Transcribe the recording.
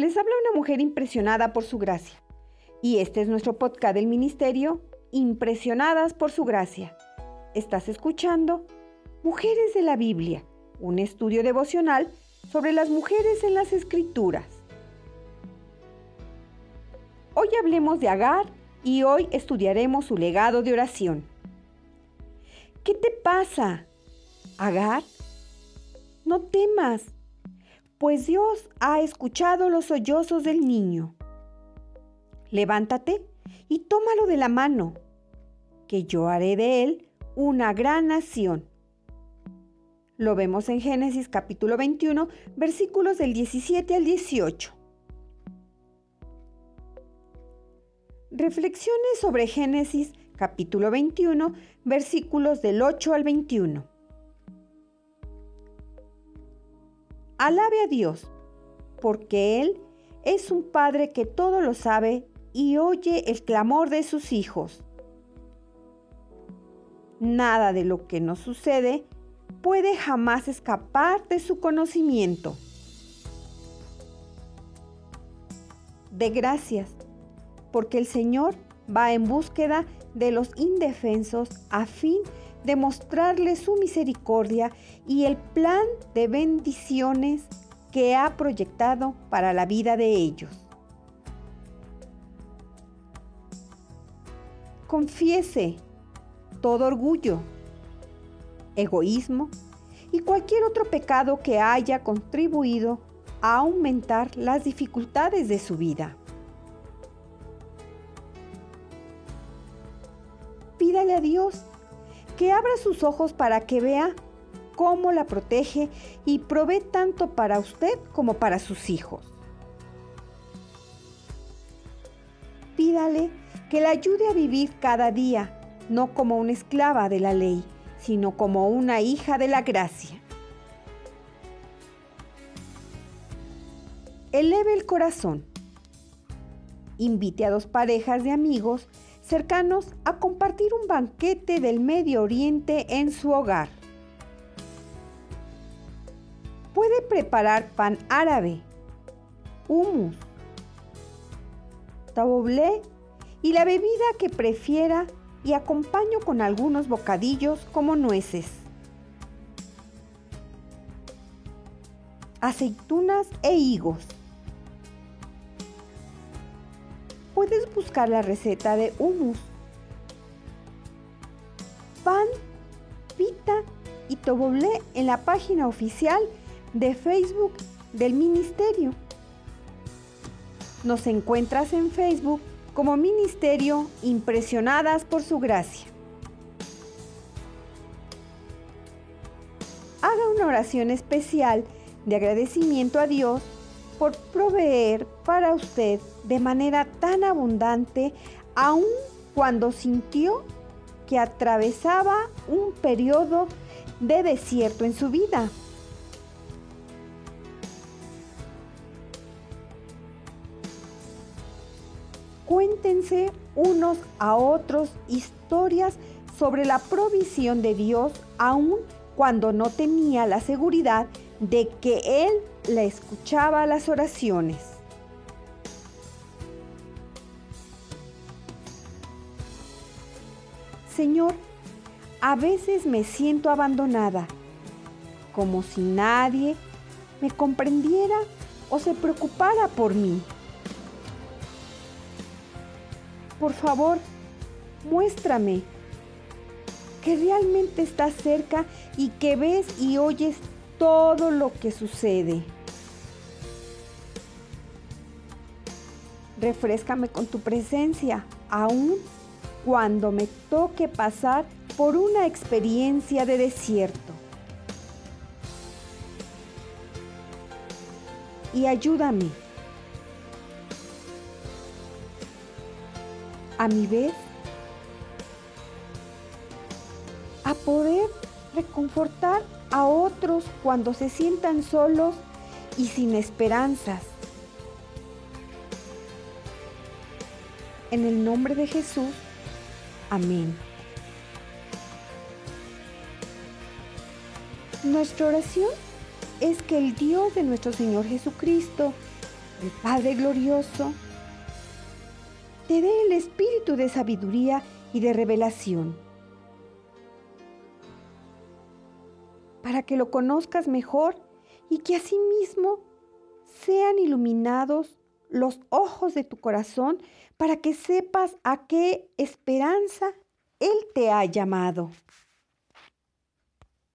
Les habla una mujer impresionada por su gracia. Y este es nuestro podcast del ministerio, Impresionadas por su gracia. Estás escuchando Mujeres de la Biblia, un estudio devocional sobre las mujeres en las escrituras. Hoy hablemos de Agar y hoy estudiaremos su legado de oración. ¿Qué te pasa? Agar, no temas, pues Dios ha escuchado los sollozos del niño. Levántate y tómalo de la mano, que yo haré de él una gran nación. Lo vemos en Génesis capítulo 21, versículos del 17 al 18. Reflexiones sobre Génesis capítulo 21, versículos del 8 al 21. Alabe a Dios, porque Él es un Padre que todo lo sabe y oye el clamor de sus hijos. Nada de lo que nos sucede puede jamás escapar de su conocimiento. De gracias, porque el Señor va en búsqueda de los indefensos a fin de mostrarles su misericordia y el plan de bendiciones que ha proyectado para la vida de ellos. Confiese todo orgullo, egoísmo y cualquier otro pecado que haya contribuido a aumentar las dificultades de su vida. Pídale a Dios que abra sus ojos para que vea cómo la protege y provee tanto para usted como para sus hijos. Pídale que la ayude a vivir cada día, no como una esclava de la ley, sino como una hija de la gracia. Eleve el corazón. Invite a dos parejas de amigos cercanos a compartir un banquete del Medio Oriente en su hogar. Puede preparar pan árabe, hummus, taboblé y la bebida que prefiera y acompaño con algunos bocadillos como nueces. aceitunas e higos. Puedes buscar la receta de hummus, pan, pita y toboblé en la página oficial de Facebook del Ministerio. Nos encuentras en Facebook como Ministerio Impresionadas por Su Gracia. Haga una oración especial de agradecimiento a Dios por proveer para usted de manera tan abundante, aun cuando sintió que atravesaba un periodo de desierto en su vida. Cuéntense unos a otros historias sobre la provisión de Dios, aun cuando no tenía la seguridad de que Él la escuchaba las oraciones. Señor, a veces me siento abandonada, como si nadie me comprendiera o se preocupara por mí. Por favor, muéstrame que realmente estás cerca y que ves y oyes todo lo que sucede. Refrescame con tu presencia, aún cuando me toque pasar por una experiencia de desierto. Y ayúdame a mi vez a poder reconfortar a otros cuando se sientan solos y sin esperanzas. En el nombre de Jesús, amén. Nuestra oración es que el Dios de nuestro Señor Jesucristo, el Padre Glorioso, te dé el espíritu de sabiduría y de revelación, para que lo conozcas mejor y que asimismo sean iluminados los ojos de tu corazón para que sepas a qué esperanza Él te ha llamado.